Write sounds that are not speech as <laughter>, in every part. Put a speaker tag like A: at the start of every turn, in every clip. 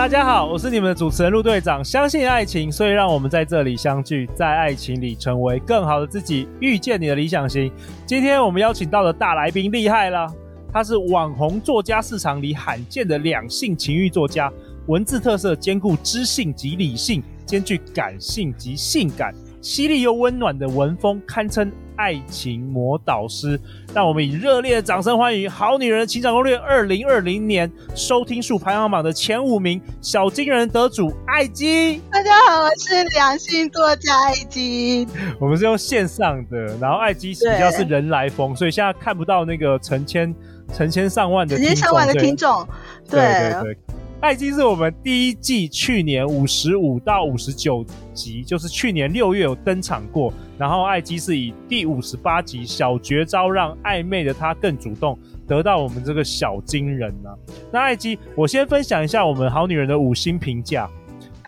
A: 大家好，我是你们的主持人陆队长。相信爱情，所以让我们在这里相聚，在爱情里成为更好的自己，遇见你的理想型。今天我们邀请到的大来宾厉害了，他是网红作家市场里罕见的两性情欲作家，文字特色兼顾知性及理性，兼具感性及性感，犀利又温暖的文风，堪称。爱情魔导师，让我们以热烈的掌声欢迎《好女人的情场攻略》二零二零年收听数排行榜的前五名小金人得主艾姬。
B: 大家好，我是两性作家艾姬。
A: 我们是用线上的，然后艾姬比较是人来疯，所以现在看不到那个成千成千上万的
B: 成千上万的听众。对对对。对
A: 艾姬是我们第一季去年五十五到五十九集，就是去年六月有登场过。然后艾姬是以第五十八集小绝招让暧昧的他更主动，得到我们这个小金人呢、啊。那艾姬，我先分享一下我们好女人的五星评价，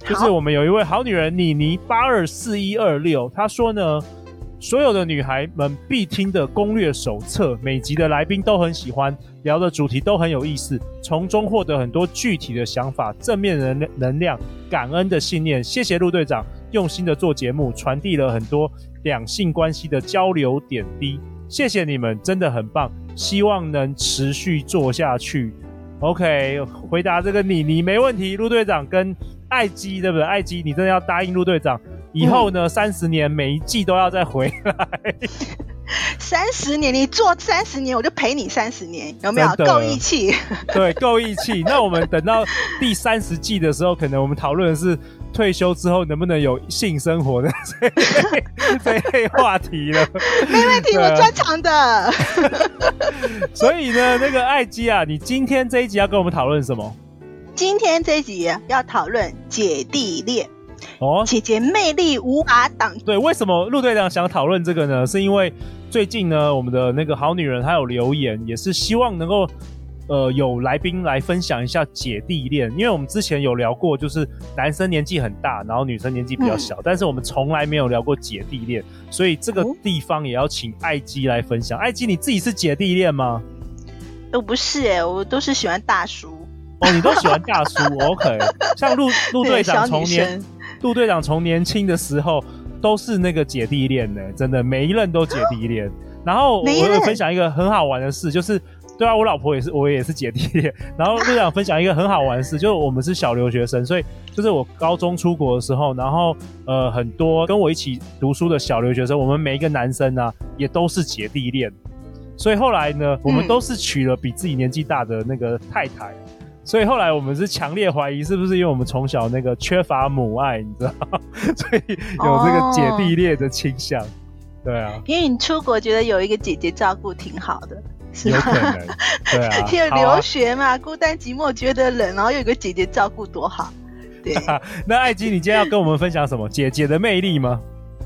A: 就是我们有一位好女人妮妮八二四一二六，她说呢。所有的女孩们必听的攻略手册，每集的来宾都很喜欢，聊的主题都很有意思，从中获得很多具体的想法、正面能能量、感恩的信念。谢谢陆队长用心的做节目，传递了很多两性关系的交流点滴。谢谢你们，真的很棒，希望能持续做下去。OK，回答这个你你没问题，陆队长跟艾姬对不对？艾姬，你真的要答应陆队长。以后呢，三十年每一季都要再回来。<laughs>
B: 三十年，你做三十年，我就陪你三十年，有没有够义气？<laughs>
A: 对，够义气。那我们等到第三十季的时候，可能我们讨论的是退休之后能不能有性生活的 <laughs> 这一类话题了。
B: 没问题，我专长的。
A: 所以呢，那个艾基啊，你今天这一集要跟我们讨论什么？
B: 今天这一集要讨论姐弟恋。哦，姐姐魅力无法挡。
A: 对，为什么陆队长想讨论这个呢？是因为最近呢，我们的那个好女人她有留言，也是希望能够呃有来宾来分享一下姐弟恋。因为我们之前有聊过，就是男生年纪很大，然后女生年纪比较小，嗯、但是我们从来没有聊过姐弟恋，所以这个地方也要请艾姬来分享。艾姬，你自己是姐弟恋吗？
B: 都不是哎、欸，我都是喜欢大叔。
A: 哦，你都喜欢大叔？OK，像陆陆队长从年。陆队长从年轻的时候都是那个姐弟恋呢，真的每一任都姐弟恋。<laughs> 然后我有分享一个很好玩的事，就是对啊，我老婆也是，我也是姐弟恋。然后陆队长分享一个很好玩的事，就是我们是小留学生，所以就是我高中出国的时候，然后呃很多跟我一起读书的小留学生，我们每一个男生呢、啊、也都是姐弟恋。所以后来呢，我们都是娶了比自己年纪大的那个太太。所以后来我们是强烈怀疑，是不是因为我们从小那个缺乏母爱，你知道，<laughs> 所以有这个姐弟恋的倾向。Oh, 对啊，
B: 因为你出国觉得有一个姐姐照顾挺好的，是
A: 有可能。对啊，
B: 因为留学嘛，啊、孤单寂寞觉得冷，然后有一个姐姐照顾多好。对，<laughs>
A: 那艾姬，你今天要跟我们分享什么？姐姐的魅力吗？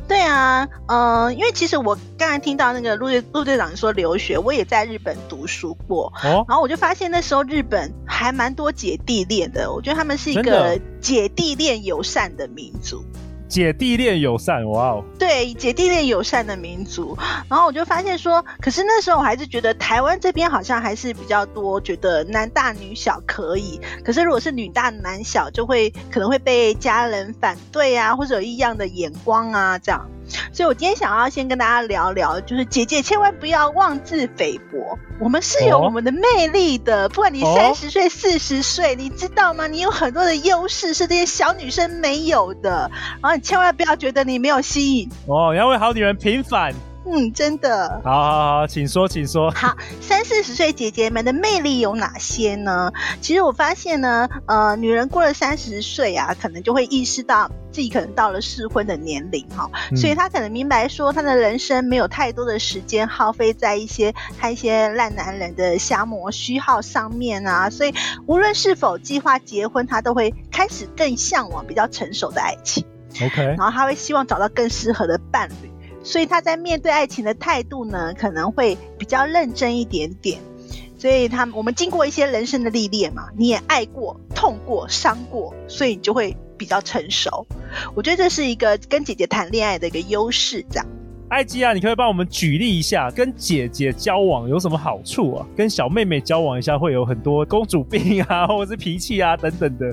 B: 对啊，嗯、呃，因为其实我刚才听到那个陆队陆队长说留学，我也在日本读书过，哦，然后我就发现那时候日本还蛮多姐弟恋的，我觉得他们是一个姐弟恋友善的民族。
A: 姐弟恋友善，哇哦！
B: 对，姐弟恋友善的民族。然后我就发现说，可是那时候我还是觉得台湾这边好像还是比较多，觉得男大女小可以。可是如果是女大男小，就会可能会被家人反对啊，或者有异样的眼光啊，这样。所以我今天想要先跟大家聊聊，就是姐姐千万不要妄自菲薄，我们是有我们的魅力的。哦、不管你三十岁、四十岁，你知道吗？你有很多的优势是这些小女生没有的，然后你千万不要觉得你没有吸引
A: 哦，要为好女人平反。
B: 嗯，真的。
A: 好好好，请说，请说。
B: 好，三四十岁姐姐们的魅力有哪些呢？其实我发现呢，呃，女人过了三十岁啊，可能就会意识到自己可能到了适婚的年龄哈，嗯、所以她可能明白说，她的人生没有太多的时间耗费在一些看一些烂男人的瞎磨虚耗上面啊，所以无论是否计划结婚，她都会开始更向往比较成熟的爱情。
A: OK，
B: 然后她会希望找到更适合的伴侣。所以他在面对爱情的态度呢，可能会比较认真一点点。所以他我们经过一些人生的历练嘛，你也爱过、痛过、伤过，所以你就会比较成熟。<laughs> 我觉得这是一个跟姐姐谈恋爱的一个优势，这样。
A: 艾姬啊，你可以帮我们举例一下，跟姐姐交往有什么好处啊？跟小妹妹交往一下会有很多公主病啊，或者是脾气啊等等的。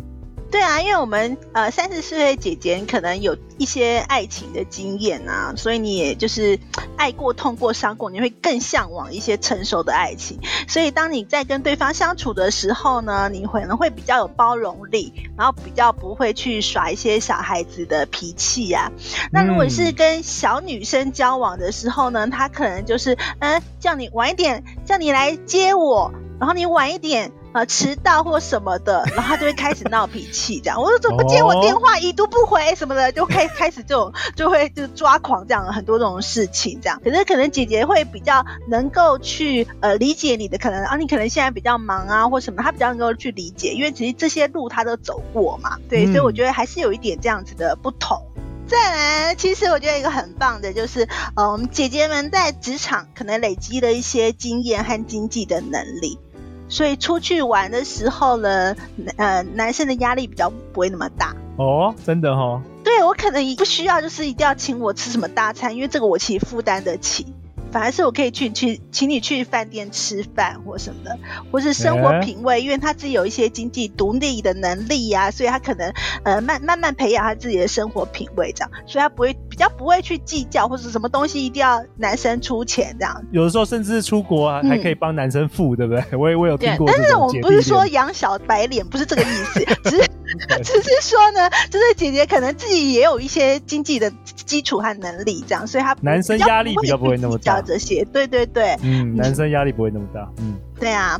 B: 对啊，因为我们呃三十四岁姐姐可能有一些爱情的经验啊，所以你也就是爱过、痛过、伤过，你会更向往一些成熟的爱情。所以当你在跟对方相处的时候呢，你可能会比较有包容力，然后比较不会去耍一些小孩子的脾气呀、啊。那如果是跟小女生交往的时候呢，她可能就是嗯、叫你晚一点，叫你来接我，然后你晚一点。呃，迟到或什么的，然后他就会开始闹脾气，这样。我说怎么不接我电话，已读不回什么的，就开 <laughs> 开始这种就会就抓狂这样，很多这种事情这样。可是可能姐姐会比较能够去呃理解你的可能啊，你可能现在比较忙啊或什么，她比较能够去理解，因为其实这些路她都走过嘛，对，嗯、所以我觉得还是有一点这样子的不同。再来，其实我觉得一个很棒的就是，呃，我们姐姐们在职场可能累积了一些经验和经济的能力。所以出去玩的时候呢，呃，男生的压力比较不会那么大
A: 哦，真的哦。
B: 对，我可能不需要，就是一定要请我吃什么大餐，因为这个我其实负担得起。反而是我可以去去请你去饭店吃饭或什么的，或是生活品味，欸、因为他自己有一些经济独立的能力呀、啊，所以他可能呃慢慢慢培养他自己的生活品味这样，所以他不会比较不会去计较或者什么东西一定要男生出钱这样。
A: 有的时候甚至出国啊、嗯、还可以帮男生付，对不对？我也我有听过。
B: 但是我们不是说养小白脸，不是这个意思，<laughs> 只是。只是说呢，就是姐姐可能自己也有一些经济的基础和能力，这样，所以她
A: 男生压力比较不会那么大。
B: 这些，对对对，
A: 嗯，男生压力不会那么大，嗯，
B: 对啊。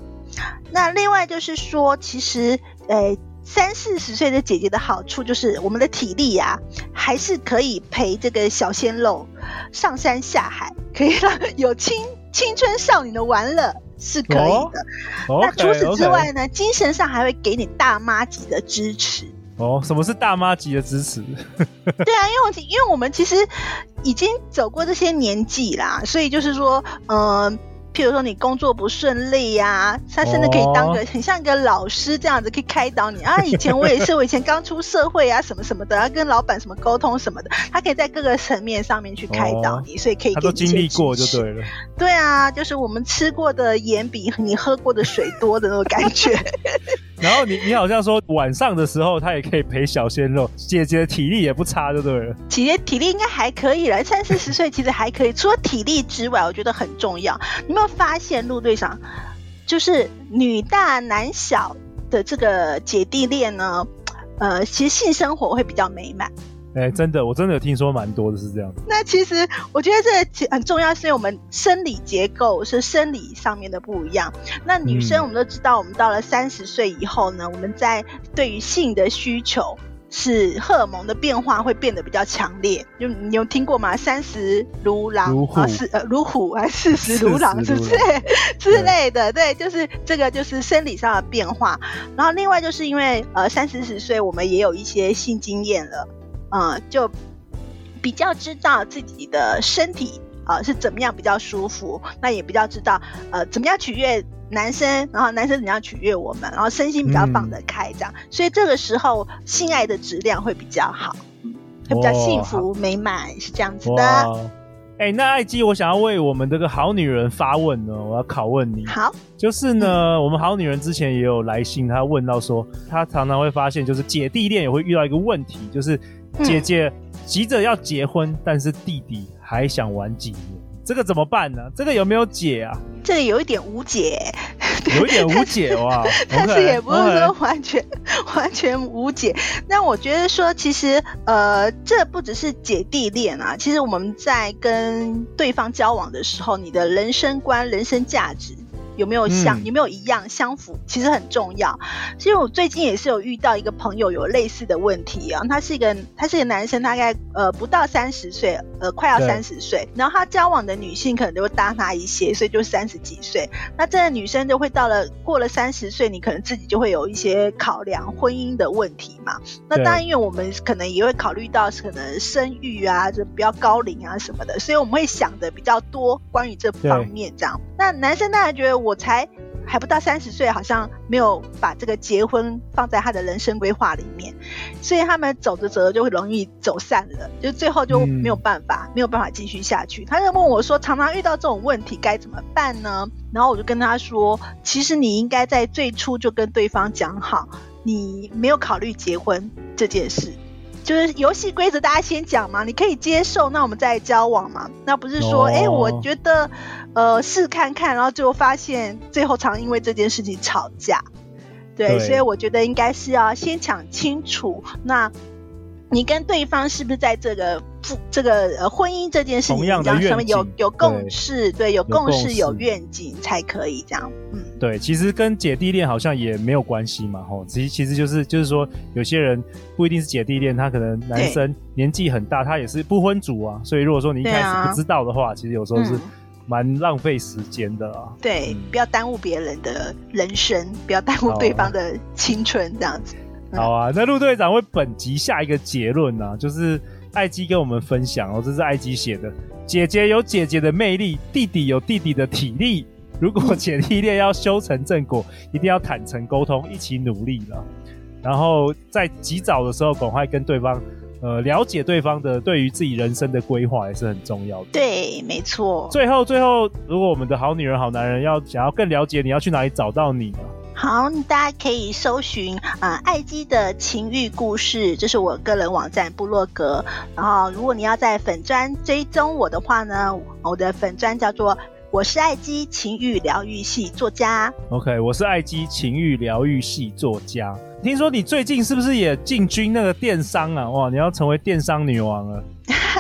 B: 那另外就是说，其实，呃，三四十岁的姐姐的好处就是，我们的体力呀、啊，还是可以陪这个小鲜肉上山下海，可以让有青青春少女的玩乐。是可以的。哦、那除此之外呢 okay. 精神上还会给你大妈级的支持。
A: 哦，什么是大妈级的支持？
B: 对啊，因为我因为我们其实已经走过这些年纪啦，所以就是说，嗯、呃。譬如说你工作不顺利呀、啊，他甚至可以当个很像一个老师这样子，可以开导你啊。以前我也是，我以前刚出社会啊，什么什么的，要跟老板什么沟通什么的，他可以在各个层面上面去开导你，所以可以都
A: 经历过就对了。<laughs>
B: 对啊，就是我们吃过的盐比你喝过的水多的那种感觉。
A: 然后你你好像说晚上的时候他也可以陪小鲜肉，姐姐的体力也不差，就对了。
B: 姐姐体力应该还可以了，三四十岁其实还可以。除了体力之外，我觉得很重要。你有没有发现陆队长，就是女大男小的这个姐弟恋呢？呃，其实性生活会比较美满。
A: 哎、欸，真的，我真的有听说蛮多的是这样。
B: 那其实我觉得这个很重要，是因为我们生理结构是生理上面的不一样。那女生我们都知道，我们到了三十岁以后呢，我们在对于性的需求是荷尔蒙的变化会变得比较强烈。就你有听过吗？三十如狼，如虎，是呃如虎，还是四十如狼，是不是 <laughs> 之类的？对，就是这个就是生理上的变化。然后另外就是因为呃三四十岁，我们也有一些性经验了。嗯，就比较知道自己的身体啊、呃、是怎么样比较舒服，那也比较知道呃怎么样取悦男生，然后男生怎么样取悦我们，然后身心比较放得开这样，嗯、所以这个时候性爱的质量会比较好，嗯，会比较幸福美满，是这样子的。
A: 哎、欸，那艾姬，我想要为我们这个好女人发问呢，我要拷问你。
B: 好，
A: 就是呢，嗯、我们好女人之前也有来信，她问到说，她常常会发现，就是姐弟恋也会遇到一个问题，就是。姐姐急着要结婚，嗯、但是弟弟还想玩几年，这个怎么办呢？这个有没有解啊？
B: 这个有一点无解，<laughs>
A: 有一点无解哇！<laughs>
B: 但是也不是说完全 <laughs> 完全无解。那我觉得说，其实呃，这不只是姐弟恋啊，其实我们在跟对方交往的时候，你的人生观、人生价值有没有相，
A: 嗯、
B: 有没有一样相符，其实很重要。其实我最近也是有遇到一个朋友有类似的问题啊，他是一个他是一个男生，大概呃不到三十岁，呃快要三十岁，然后他交往的女性可能都会大他一些，所以就三十几岁。那这个女生就会到了过了三十岁，你可能自己就会有一些考量婚姻的问题嘛。那当然，因为我们可能也会考虑到可能生育啊，就比较高龄啊什么的，所以我们会想的比较多关于这方面这样。那男生当然觉得我才还不到三十岁，好像没有把这个结婚放在他的人生规划里面，所以他们走着走着就会容易走散了，就最后就没有办法，嗯、没有办法继续下去。他就问我说，常常遇到这种问题该怎么办呢？然后我就跟他说，其实你应该在最初就跟对方讲好，你没有考虑结婚这件事。就是游戏规则，大家先讲嘛，你可以接受，那我们再交往嘛。那不是说，哎、oh. 欸，我觉得，呃，试看看，然后最后发现，最后常因为这件事情吵架。对，对所以我觉得应该是要先讲清楚，那你跟对方是不是在这个这个呃婚姻这件事情上面有有共识？对，对，有共识有愿景才可以这样。嗯。
A: 对，其实跟姐弟恋好像也没有关系嘛，吼，其实其实就是就是说，有些人不一定是姐弟恋，他可能男生年纪很大，他也是不婚族啊，所以如果说你一开始不知道的话，其实有时候是蛮浪费时间的啊。
B: 对，不要耽误别人的人生，不要耽误对方的青春，这样子。<laughs>
A: 好啊，那陆队长为本集下一个结论呢，就是艾姬跟我们分享哦，这是艾姬写的，姐姐有姐姐的魅力，弟弟有弟弟的体力。如果姐弟恋要修成正果，<laughs> 一定要坦诚沟通，一起努力了。然后在及早的时候，赶快跟对方，呃，了解对方的对于自己人生的规划也是很重要的。
B: 对，没错。
A: 最后，最后，如果我们的好女人、好男人要想要更了解你，要去哪里找到你呢？
B: 好，大家可以搜寻啊，艾姬的情欲故事，这是我个人网站部落格。然后，如果你要在粉专追踪我的话呢，我的粉专叫做。我是艾姬情欲疗愈系作家。OK，
A: 我是艾姬情欲疗愈系作家。听说你最近是不是也进军那个电商啊？哇，你要成为电商女王了。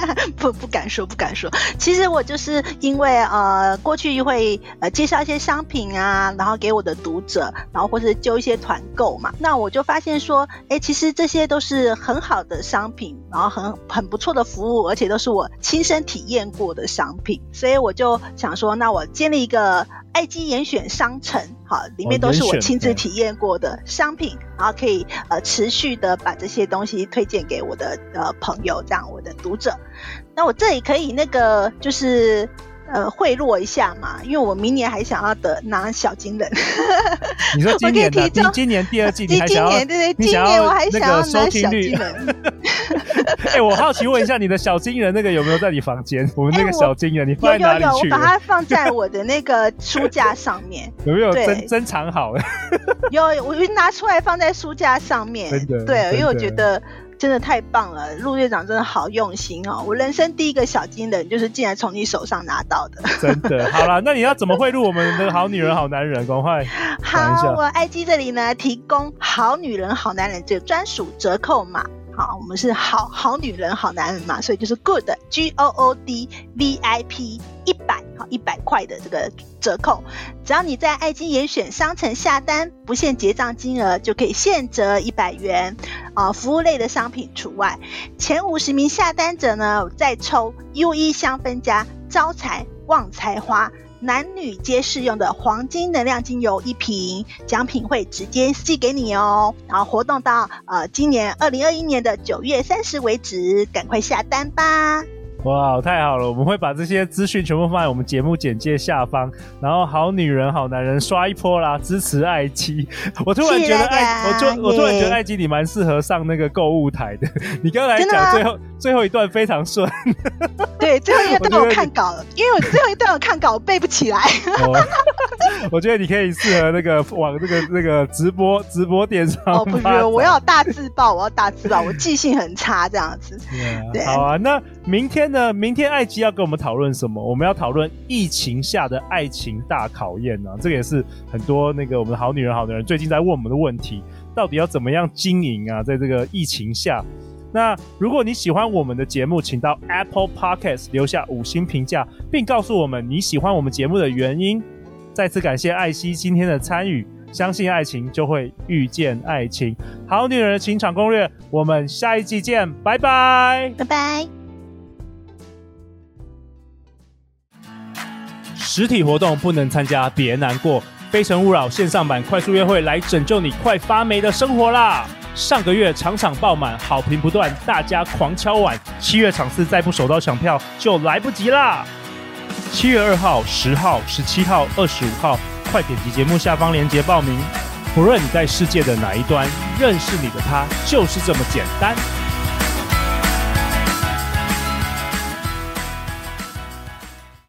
A: <laughs>
B: 不不敢说，不敢说。其实我就是因为呃，过去会呃介绍一些商品啊，然后给我的读者，然后或是揪一些团购嘛。那我就发现说，哎，其实这些都是很好的商品，然后很很不错的服务，而且都是我亲身体验过的商品。所以我就想说，那我建立一个艾姬严选商城，好，里面都是我亲自体验过的商品，然后可以呃持续的把这些东西推荐给我的呃朋友，这样我的读者。那我这里可以那个就是呃贿赂一下嘛，因为我明年还想要得拿小金人。<laughs>
A: 你说今年的今今年第二季你还 <laughs> 想要？
B: 今年对对，今年我还想要拿小金人。<laughs>
A: 哎、欸，我好奇问一下，你的小金人那个有没有在你房间？我们那个小金人，欸、你放在哪里去？
B: 有有有，我把它放在我的那个书架上面。
A: 有没有珍珍藏好？
B: 有，我就拿出来放在书架上面。
A: 真的，
B: 对，因为我觉得。真的太棒了，陆队长真的好用心哦！我人生第一个小金人就是竟然从你手上拿到的，
A: 真的。<laughs> 好了，那你要怎么贿赂我们的好女人、好男人？赶快。
B: 好，我 IG 这里呢提供好女人、好男人这个专属折扣码。好，我们是好好女人、好男人嘛，所以就是 good G O O D V I P 一百，好一百块的这个折扣，只要你在爱金严选商城下单，不限结账金额，就可以现折一百元，啊、服务类的商品除外。前五十名下单者呢，再抽 U E 香氛家招财旺财花。男女皆适用的黄金能量精油一瓶，奖品会直接寄给你哦。然后活动到呃今年二零二一年的九月三十为止，赶快下单吧。
A: 哇，太好了！我们会把这些资讯全部放在我们节目简介下方，然后好女人、好男人刷一波啦，支持艾姬。我突然觉得爱，我就我突然觉得艾姬你蛮适合上那个购物台的。你刚才讲最后 <laughs> 最后一段非常顺。
B: 对，最后一段我看稿了，因为我最后一段我看稿我背不起来。<laughs>
A: 我觉得你可以适合那个往那个那个直播直播电商。
B: 哦，不是，我要大字报，我要大字报，我记性很差这样子。<laughs>
A: 对，好啊，那明天。呢明天艾姬要跟我们讨论什么？我们要讨论疫情下的爱情大考验呢、这个也是很多那个我们好女人、好男人最近在问我们的问题，到底要怎么样经营啊？在这个疫情下，那如果你喜欢我们的节目，请到 Apple Podcast 留下五星评价，并告诉我们你喜欢我们节目的原因。再次感谢艾希今天的参与，相信爱情就会遇见爱情。好女人的情场攻略，我们下一季见，拜拜，
B: 拜拜。
A: 实体活动不能参加，别难过。非诚勿扰线上版快速约会来拯救你快发霉的生活啦！上个月场场爆满，好评不断，大家狂敲碗。七月场次再不手刀抢票就来不及啦！七月二号、十号、十七号、二十五号，快点击节目下方链接报名。不论你在世界的哪一端，认识你的他就是这么简单。